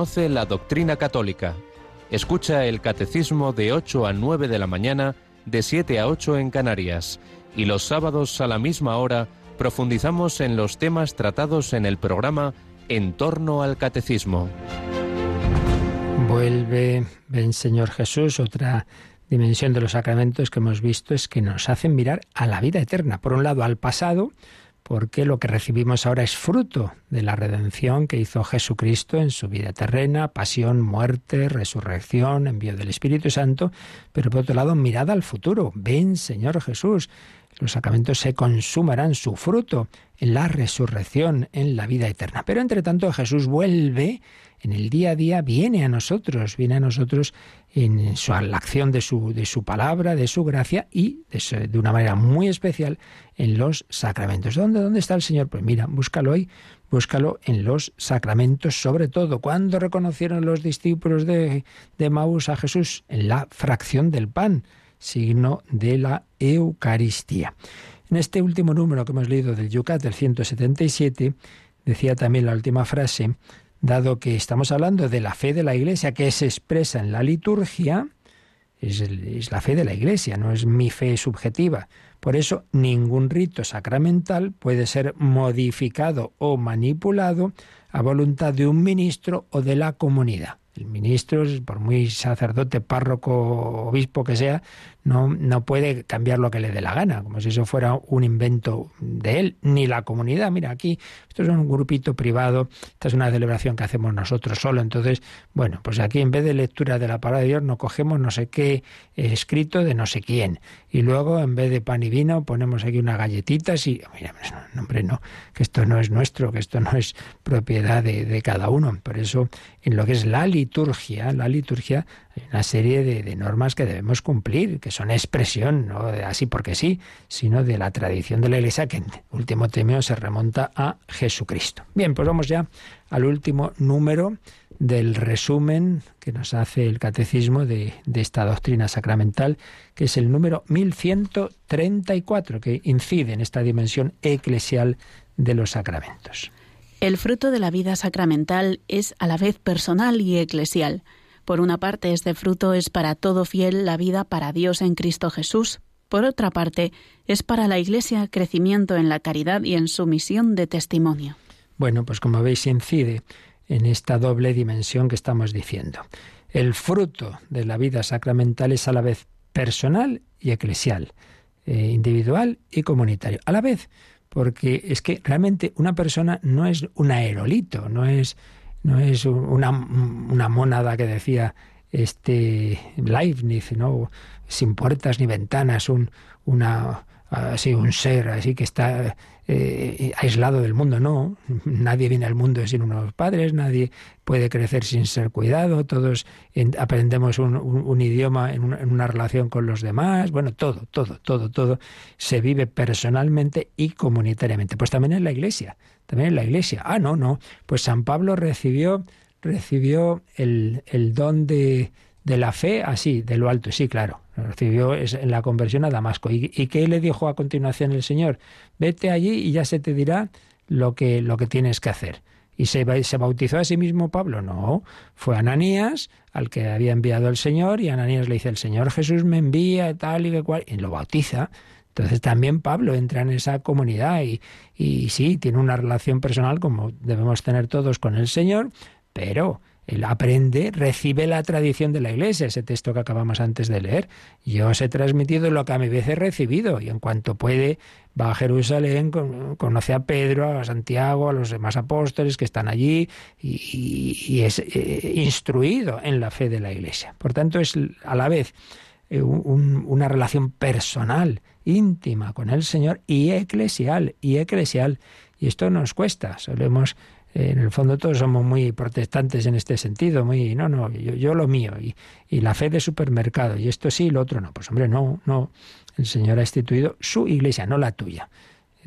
Conoce la doctrina católica. Escucha el catecismo de 8 a 9 de la mañana, de 7 a 8 en Canarias. Y los sábados a la misma hora profundizamos en los temas tratados en el programa En torno al catecismo. Vuelve, ven Señor Jesús, otra dimensión de los sacramentos que hemos visto es que nos hacen mirar a la vida eterna. Por un lado, al pasado, porque lo que recibimos ahora es fruto de la redención que hizo Jesucristo en su vida terrena, pasión, muerte, resurrección, envío del Espíritu Santo, pero por otro lado, mirada al futuro. Ven, Señor Jesús, los sacramentos se consumarán su fruto en la resurrección, en la vida eterna. Pero entre tanto Jesús vuelve en el día a día, viene a nosotros, viene a nosotros en su, la acción de su, de su palabra, de su gracia y de, una manera muy especial en los sacramentos. ¿Dónde, ¿Dónde está el Señor? Pues mira, búscalo hoy, búscalo en los sacramentos, sobre todo. ¿Cuándo reconocieron los discípulos de, de Maús a Jesús? En la fracción del pan, signo de la Eucaristía. En este último número que hemos leído del Yucat, del 177, decía también la última frase, dado que estamos hablando de la fe de la Iglesia que se expresa en la liturgia, es, la fe de la Iglesia, no es mi fe subjetiva. Por eso ningún rito sacramental puede ser modificado o manipulado a voluntad de un ministro o de la comunidad. El ministro, por muy sacerdote, párroco, obispo que sea, no, no puede cambiar lo que le dé la gana, como si eso fuera un invento de él, ni la comunidad. Mira, aquí esto es un grupito privado, esta es una celebración que hacemos nosotros solo, entonces, bueno, pues aquí en vez de lectura de la palabra de Dios, nos cogemos no sé qué escrito de no sé quién, y luego en vez de pan y vino ponemos aquí unas galletitas y, mira, no, hombre, no, que esto no es nuestro, que esto no es propiedad de, de cada uno. Por eso, en lo que es la liturgia, la liturgia, una serie de, normas que debemos cumplir, que son expresión, no así porque sí, sino de la tradición de la Iglesia que último término se remonta a Jesucristo. Bien, pues vamos ya al último número del resumen que nos hace el catecismo de, de, esta doctrina sacramental, que es el número 1134, que incide en esta dimensión eclesial de los sacramentos. El fruto de la vida sacramental es a la vez personal y eclesial. Por una parte, este fruto es para todo fiel la vida para Dios en Cristo Jesús. Por otra parte, es para la Iglesia crecimiento en la caridad y en su misión de testimonio. Bueno, pues como veis, incide en esta doble dimensión que estamos diciendo. El fruto de la vida sacramental es a la vez personal y eclesial, eh, individual y comunitario. A la vez, porque es que realmente una persona no es un aerolito, no es, no es una, una mónada que decía este Leibniz, ¿no? sin puertas ni ventanas, un, una, así un ser así que está eh, aislado del mundo. No, nadie viene al mundo sin unos padres, nadie puede crecer sin ser cuidado, todos aprendemos un, idioma en una, relación con los demás, bueno, todo, todo, todo, todo se vive personalmente y comunitariamente. Pues también en la iglesia, también en la iglesia. Ah, no, no, pues San Pablo recibió, recibió el, el don de de la fe así, de lo alto, sí, claro. Recibió en la conversión a Damasco. ¿Y, qué le dijo a continuación el Señor? Vete allí y ya se te dirá lo que, lo que tienes que hacer. ¿Y se, se bautizó a sí mismo Pablo? No, fue Ananías al que había enviado el Señor y Ananías le dice, el Señor Jesús me envía tal y que cual, y lo bautiza. Entonces también Pablo entra en esa comunidad y, sí, tiene una relación personal como debemos tener todos con el Señor, pero él aprende, recibe la tradición de la Iglesia, ese texto que acabamos antes de leer. Yo os he transmitido lo que a mi vez he recibido y en cuanto puede va a Jerusalén, conoce a Pedro, a Santiago, a los demás apóstoles que están allí y, es eh, instruido en la fe de la Iglesia. Por tanto, es a la vez eh, una relación personal, íntima con el Señor y eclesial, y eclesial. Y esto nos cuesta, solemos en el fondo todos somos muy protestantes en este sentido, muy, no, no, yo, lo mío, y, y, la fe de supermercado, y esto sí, lo otro no. Pues hombre, no, no, el Señor ha instituido su iglesia, no la tuya.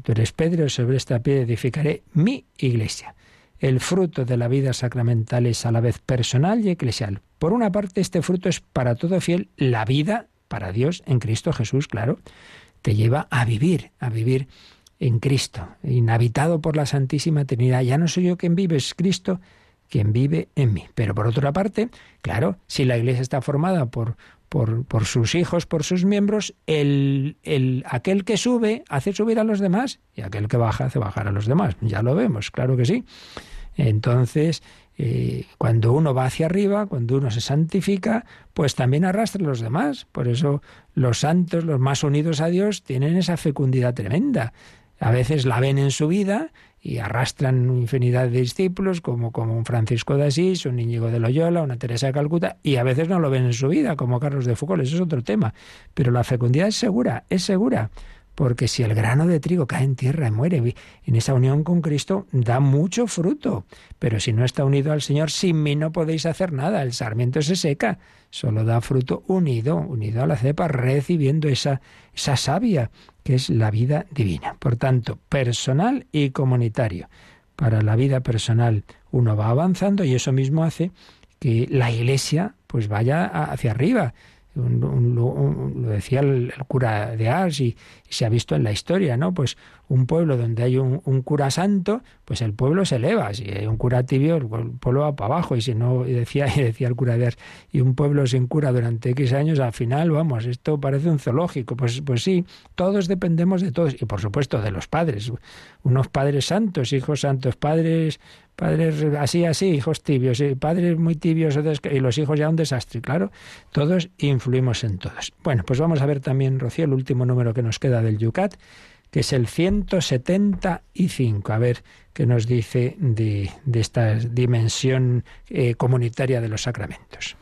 Tú eres Pedro, sobre esta piedra edificaré mi iglesia. El fruto de la vida sacramental es a la vez personal y eclesial. Por una parte, este fruto es para todo fiel la vida para Dios en Cristo Jesús, claro. Te lleva a vivir, a vivir en Cristo, inhabitado por la Santísima Trinidad. Ya no soy yo quien vive, es Cristo quien vive en mí. Pero por otra parte, claro, si la Iglesia está formada por, por, sus hijos, por sus miembros, el, el, aquel que sube hace subir a los demás y aquel que baja hace bajar a los demás. Ya lo vemos, claro que sí. Entonces, eh, cuando uno va hacia arriba, cuando uno se santifica, pues también arrastra a los demás. Por eso los santos, los más unidos a Dios, tienen esa fecundidad tremenda a veces la ven en su vida y arrastran infinidad de discípulos, como, como un Francisco de Asís, un Íñigo de Loyola, una Teresa de Calcuta, y a veces no lo ven en su vida, como Carlos de Foucault, eso es otro tema. Pero la fecundidad es segura, es segura, porque si el grano de trigo cae en tierra y muere, en esa unión con Cristo da mucho fruto. Pero si no está unido al Señor, sin mí no podéis hacer nada, el sarmiento se seca, solo da fruto unido, unido a la cepa, recibiendo esa, esa savia que es la vida divina. Por tanto, personal y comunitario. Para la vida personal uno va avanzando y eso mismo hace que la iglesia pues vaya hacia arriba lo decía el, cura de Ars y, se ha visto en la historia, ¿no? Pues un pueblo donde hay un, cura santo, pues el pueblo se eleva. Si hay un cura tibio, el pueblo va para abajo. Y si no, decía, decía el cura de Ars, y un pueblo sin cura durante X años, al final, vamos, esto parece un zoológico. Pues, pues sí, todos dependemos de todos. Y por supuesto de los padres. Unos padres santos, hijos santos, padres padres así, así, hijos tibios, y padres muy tibios y los hijos ya un desastre. Claro, todos influimos en todos. Bueno, pues vamos a ver también, Rocío, el último número que nos queda del Yucat, que es el 175. A ver qué nos dice de, esta dimensión eh, comunitaria de los sacramentos.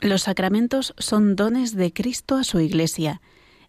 Los sacramentos son dones de Cristo a su Iglesia.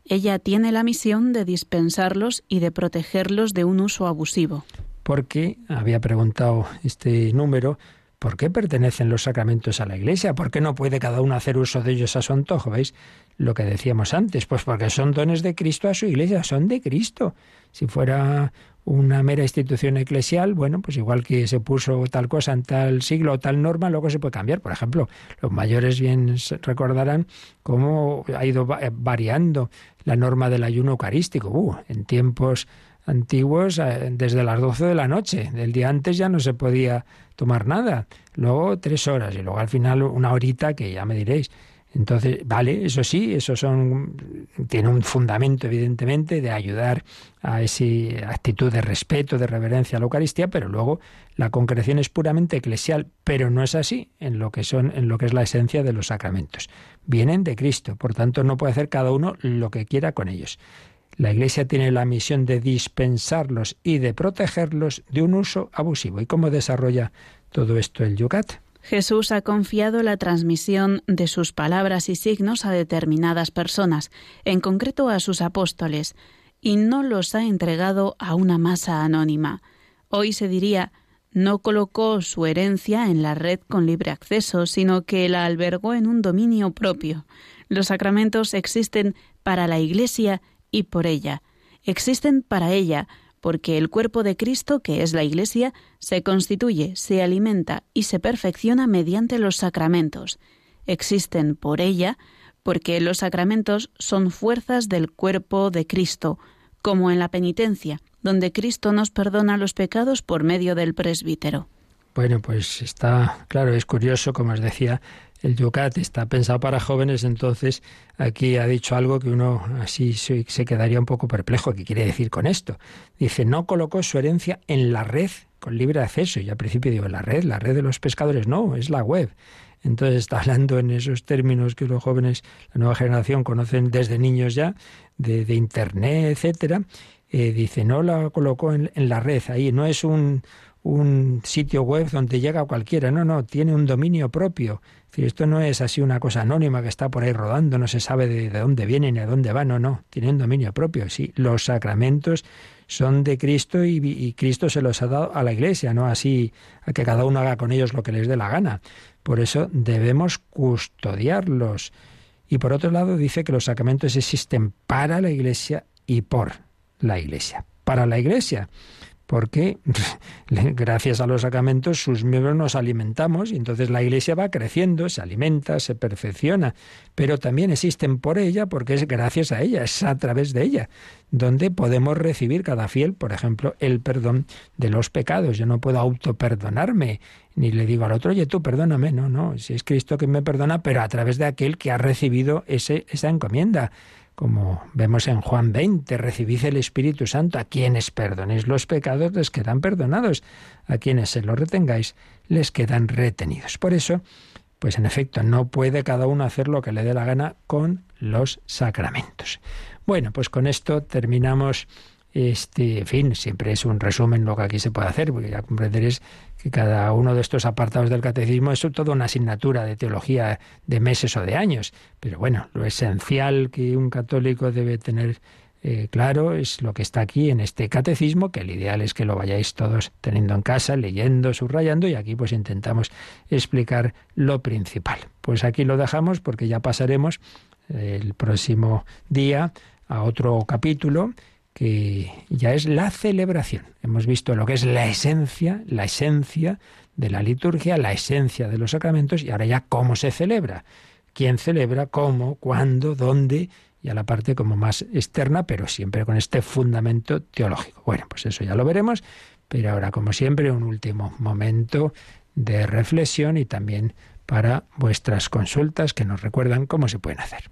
Ella tiene la misión de dispensarlos y de protegerlos de un uso abusivo porque había preguntado este número, ¿por qué pertenecen los sacramentos a la Iglesia? ¿Por qué no puede cada uno hacer uso de ellos a su antojo? ¿Veis lo que decíamos antes? Pues porque son dones de Cristo a su Iglesia, son de Cristo. Si fuera una mera institución eclesial, bueno, pues igual que se puso tal cosa en tal siglo o tal norma, luego se puede cambiar. Por ejemplo, los mayores bien recordarán cómo ha ido variando la norma del ayuno eucarístico. Uh, en tiempos antiguos eh, desde las 12 de la noche. Del día antes ya no se podía tomar nada. Luego tres horas y luego al final una horita que ya me diréis. Entonces, vale, eso sí, eso son tiene un fundamento evidentemente de ayudar a esa actitud de respeto, de reverencia a la Eucaristía, pero luego la concreción es puramente eclesial, pero no es así en lo que son en lo que es la esencia de los sacramentos. Vienen de Cristo, por tanto no puede hacer cada uno lo que quiera con ellos. La Iglesia tiene la misión de dispensarlos y de protegerlos de un uso abusivo. ¿Y cómo desarrolla todo esto el Yucat? Jesús ha confiado la transmisión de sus palabras y signos a determinadas personas, en concreto a sus apóstoles, y no los ha entregado a una masa anónima. Hoy se diría no colocó su herencia en la red con libre acceso, sino que la albergó en un dominio propio. Los sacramentos existen para la Iglesia y por ella. Existen para ella, porque el cuerpo de Cristo, que es la Iglesia, se constituye, se alimenta y se perfecciona mediante los sacramentos. Existen por ella, porque los sacramentos son fuerzas del cuerpo de Cristo, como en la penitencia, donde Cristo nos perdona los pecados por medio del presbítero. Bueno, pues está, claro, es curioso, como os decía, el Yucat está pensado para jóvenes, entonces aquí ha dicho algo que uno así se quedaría un poco perplejo. ¿Qué quiere decir con esto? Dice, no colocó su herencia en la red con libre acceso. Y al principio digo, la red, la red de los pescadores, no, es la web. Entonces está hablando en esos términos que los jóvenes, la nueva generación, conocen desde niños ya, de, Internet, etcétera. Eh, dice, no la colocó en, la red, ahí no es un, un sitio web donde llega cualquiera, no, no, tiene un dominio propio. esto no es así una cosa anónima que está por ahí rodando, no se sabe de, dónde viene ni a dónde va, no, no, tiene un dominio propio. Sí, los sacramentos son de Cristo y, Cristo se los ha dado a la Iglesia, no así a que cada uno haga con ellos lo que les dé la gana. Por eso debemos custodiarlos. Y por otro lado dice que los sacramentos existen para la Iglesia y por la Iglesia. Para la Iglesia, porque gracias a los sacramentos sus miembros nos alimentamos y entonces la Iglesia va creciendo, se alimenta, se perfecciona, pero también existen por ella porque es gracias a ella, es a través de ella, donde podemos recibir cada fiel, por ejemplo, el perdón de los pecados. Yo no puedo autoperdonarme, ni le digo al otro, oye, tú perdóname, no, no, si es Cristo que me perdona, pero a través de aquel que ha recibido ese, esa encomienda como vemos en Juan 20, recibid el Espíritu Santo, a quienes perdonéis los pecados les quedan perdonados, a quienes se los retengáis les quedan retenidos. Por eso, pues en efecto, no puede cada uno hacer lo que le dé la gana con los sacramentos. Bueno, pues con esto terminamos este, en fin, siempre es un resumen lo que aquí se puede hacer, porque ya comprenderéis que cada uno de estos apartados del catecismo es toda una asignatura de teología de meses o de años. Pero bueno, lo esencial que un católico debe tener eh, claro es lo que está aquí en este catecismo, que el ideal es que lo vayáis todos teniendo en casa, leyendo, subrayando, y aquí pues intentamos explicar lo principal. Pues aquí lo dejamos porque ya pasaremos el próximo día a otro capítulo que ya es la celebración. Hemos visto lo que es la esencia, la esencia de la liturgia, la esencia de los sacramentos y ahora ya cómo se celebra. ¿Quién celebra? ¿Cómo? ¿Cuándo? ¿Dónde? Y a la parte como más externa, pero siempre con este fundamento teológico. Bueno, pues eso ya lo veremos, pero ahora como siempre un último momento de reflexión y también para vuestras consultas que nos recuerdan cómo se pueden hacer.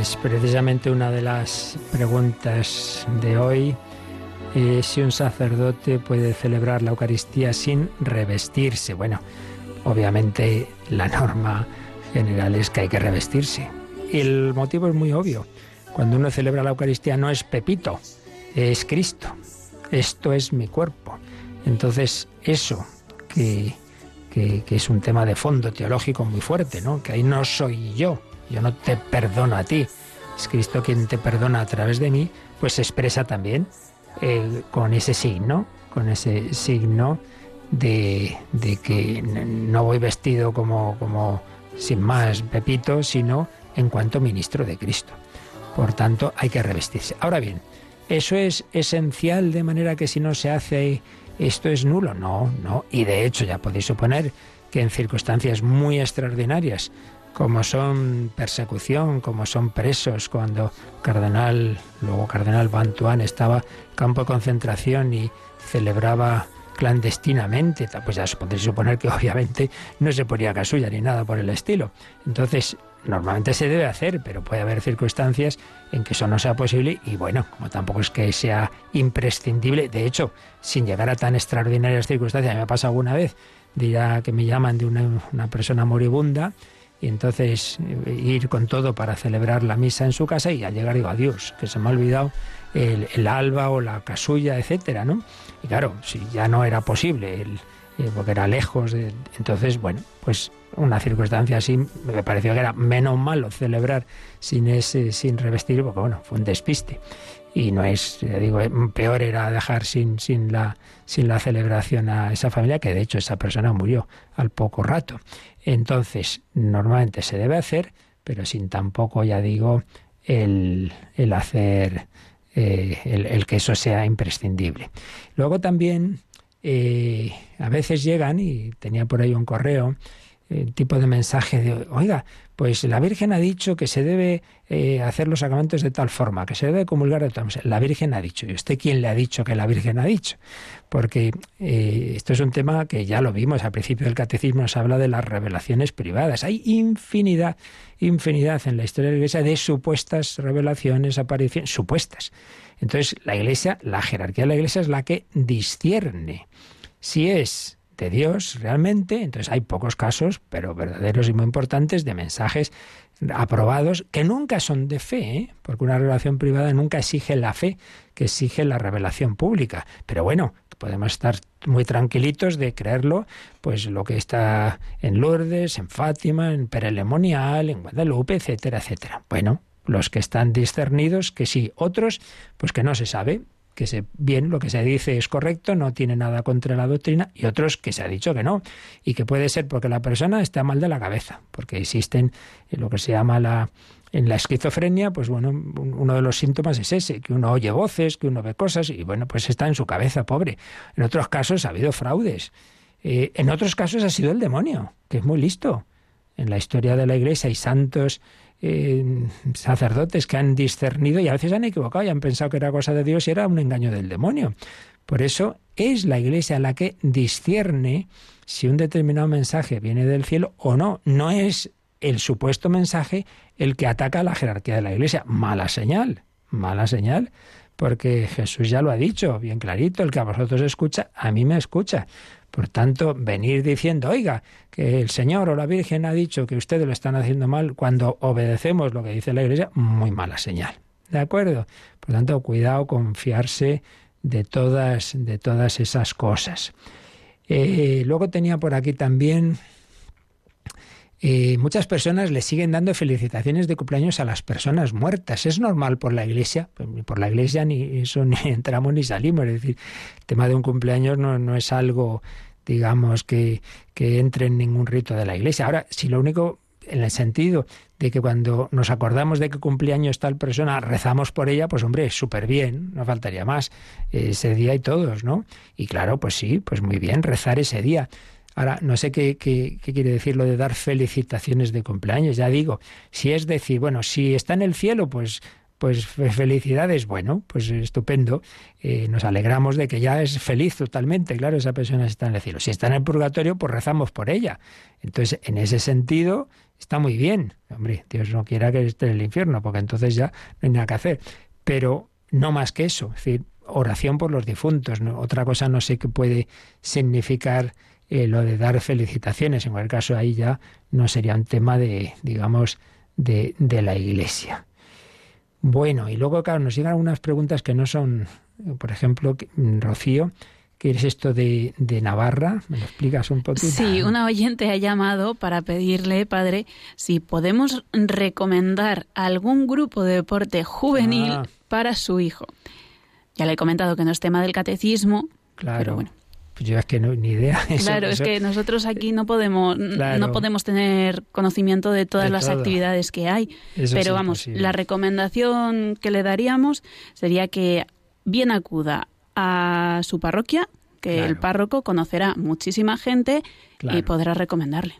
pues precisamente una de las preguntas de hoy es si un sacerdote puede celebrar la Eucaristía sin revestirse. Bueno, obviamente la norma general es que hay que revestirse. El motivo es muy obvio. Cuando uno celebra la Eucaristía no es Pepito, es Cristo. Esto es mi cuerpo. Entonces, eso que, que, que es un tema de fondo teológico muy fuerte, ¿no? Que ahí no soy yo, yo no te perdono a ti, es Cristo quien te perdona a través de mí, pues se expresa también eh, con ese signo, con ese signo de, de, que no voy vestido como, como sin más Pepito, sino en cuanto ministro de Cristo. Por tanto, hay que revestirse. Ahora bien, ¿eso es esencial de manera que si no se hace esto es nulo? No, no. Y de hecho ya podéis suponer que en circunstancias muy extraordinarias como son persecución, como son presos, cuando Cardenal, luego Cardenal Bantuán estaba en campo de concentración y celebraba clandestinamente, pues ya podéis suponer que obviamente no se ponía casulla ni nada por el estilo. Entonces, normalmente se debe hacer, pero puede haber circunstancias en que eso no sea posible y bueno, como tampoco es que sea imprescindible, de hecho, sin llegar a tan extraordinarias circunstancias, me ha pasado alguna vez, dirá que me llaman de una, una persona moribunda, y entonces eh, ir con todo para celebrar la misa en su casa y al llegar digo adiós, que se me ha olvidado el, alba o la casulla, etcétera, ¿no? Y claro, si ya no era posible, el, eh, porque era lejos, de, entonces, bueno, pues una circunstancia así me pareció que era menos malo celebrar sin ese, sin revestir, porque bueno, fue un despiste y no es, digo, peor era dejar sin, sin, la, sin la celebración a esa familia, que de hecho esa persona murió al poco rato. Entonces, normalmente se debe hacer, pero sin tampoco, ya digo, el, el hacer, eh, el, que eso sea imprescindible. Luego también, eh, a veces llegan, y tenía por ahí un correo, el tipo de mensaje de, oiga, pues la Virgen ha dicho que se debe eh, hacer los sacramentos de tal forma, que se debe comulgar de tal forma. La Virgen ha dicho. ¿Y usted quién le ha dicho que la Virgen ha dicho? Porque eh, esto es un tema que ya lo vimos al principio del catecismo, nos habla de las revelaciones privadas. Hay infinidad, infinidad en la historia de la Iglesia de supuestas revelaciones, apariciones, supuestas. Entonces, la Iglesia, la jerarquía de la Iglesia es la que discierne. Si es de Dios realmente, entonces hay pocos casos, pero verdaderos y muy importantes, de mensajes aprobados que nunca son de fe, ¿eh? porque una relación privada nunca exige la fe, que exige la revelación pública. Pero bueno, podemos estar muy tranquilitos de creerlo, pues lo que está en Lourdes, en Fátima, en Perelemonial, en Guadalupe, etcétera, etcétera. Bueno, los que están discernidos, que sí, otros, pues que no se sabe, que se, bien lo que se dice es correcto, no tiene nada contra la doctrina, y otros que se ha dicho que no, y que puede ser porque la persona está mal de la cabeza, porque existen lo que se llama la en la esquizofrenia, pues bueno, uno de los síntomas es ese, que uno oye voces, que uno ve cosas, y bueno, pues está en su cabeza, pobre. En otros casos ha habido fraudes. Eh, en otros casos ha sido el demonio, que es muy listo. En la historia de la Iglesia hay santos sacerdotes que han discernido y a veces han equivocado y han pensado que era cosa de Dios y era un engaño del demonio. Por eso es la Iglesia la que discierne si un determinado mensaje viene del cielo o no. No es el supuesto mensaje el que ataca a la jerarquía de la Iglesia. Mala señal, mala señal, porque Jesús ya lo ha dicho bien clarito, el que a vosotros escucha, a mí me escucha. Por tanto, venir diciendo, oiga, que el Señor o la Virgen ha dicho que ustedes lo están haciendo mal cuando obedecemos lo que dice la Iglesia, muy mala señal. ¿De acuerdo? Por tanto, cuidado con fiarse de todas, de todas esas cosas. Eh, luego tenía por aquí también muchas personas le siguen dando felicitaciones de cumpleaños a las personas muertas. Es normal por la iglesia, pues por la iglesia ni eso ni entramos ni salimos. Es decir, el tema de un cumpleaños no, no es algo, digamos, que, que entre en ningún rito de la iglesia. Ahora, si lo único en el sentido de que cuando nos acordamos de que cumpleaños tal persona, rezamos por ella, pues hombre, súper bien, no faltaría más, ese día y todos, ¿no? Y claro, pues sí, pues muy bien, rezar ese día. Ahora, no sé qué, quiere decir lo de dar felicitaciones de cumpleaños. Ya digo, si es decir, bueno, si está en el cielo, pues pues felicidades, bueno, pues estupendo. Eh, nos alegramos de que ya es feliz totalmente, claro, esa persona está en el cielo. Si está en el purgatorio, pues rezamos por ella. Entonces, en ese sentido, está muy bien. Hombre, Dios no quiera que esté en el infierno, porque entonces ya no hay nada que hacer. Pero no más que eso, es decir, oración por los difuntos. Otra cosa no sé qué puede significar eh, lo de dar felicitaciones. En cualquier caso, ahí ya no sería un tema de, digamos, de, de la Iglesia. Bueno, y luego, claro, nos llegan algunas preguntas que no son, por ejemplo, Rocío, ¿Qué es esto de, de, Navarra? ¿Me lo explicas un poquito? Sí, una oyente ha llamado para pedirle, padre, si podemos recomendar algún grupo de deporte juvenil ah. para su hijo. Ya le he comentado que no es tema del catecismo, claro. pero bueno. Pues yo es que no, ni idea. claro, es que nosotros aquí no podemos, no podemos tener conocimiento de todas las actividades que hay. pero vamos, la recomendación que le daríamos sería que bien acuda a su parroquia, que el párroco conocerá muchísima gente y podrá recomendarle.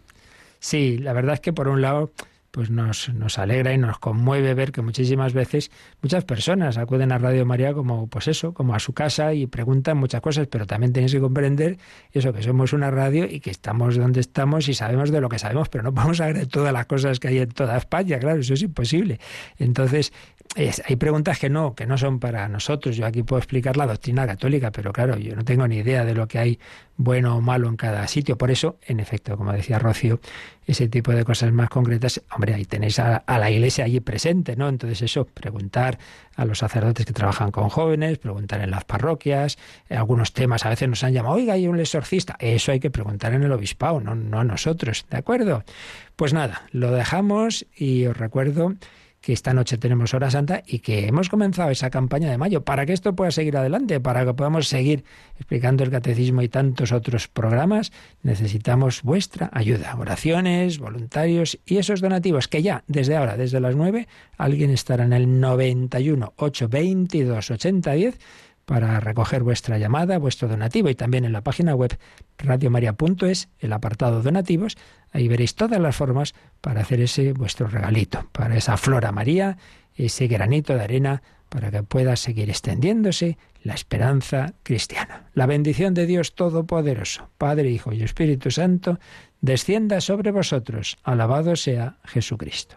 Sí, la verdad es que por un lado pues nos, nos alegra y nos conmueve ver que muchísimas veces muchas personas acuden a Radio María como pues eso, como a su casa y preguntan muchas cosas, pero también tenéis que comprender eso que somos una radio y que estamos donde estamos y sabemos de lo que sabemos, pero no podemos saber de todas las cosas que hay en toda España, claro, eso es imposible. Entonces, hay preguntas que no, que no son para nosotros. Yo aquí puedo explicar la doctrina católica, pero claro, yo no tengo ni idea de lo que hay bueno o malo en cada sitio. Por eso, en efecto, como decía Rocío, ese tipo de cosas más concretas, hombre, ahí tenéis a, la iglesia allí presente, ¿no? Entonces eso, preguntar a los sacerdotes que trabajan con jóvenes, preguntar en las parroquias, algunos temas a veces nos han llamado, oiga, hay un exorcista. Eso hay que preguntar en el obispado, no, no a nosotros, ¿de acuerdo? Pues nada, lo dejamos y os recuerdo que esta noche tenemos hora santa y que hemos comenzado esa campaña de mayo para que esto pueda seguir adelante, para que podamos seguir explicando el catecismo y tantos otros programas, necesitamos vuestra ayuda, oraciones, voluntarios y esos donativos que ya desde ahora, desde las 9, alguien estará en el 91 822 8010 para recoger vuestra llamada, vuestro donativo y también en la página web radiomaria.es, el apartado donativos, ahí veréis todas las formas para hacer ese vuestro regalito, para esa flora María, ese granito de arena para que pueda seguir extendiéndose la esperanza cristiana. La bendición de Dios Todopoderoso, Padre, Hijo y Espíritu Santo, descienda sobre vosotros. Alabado sea Jesucristo.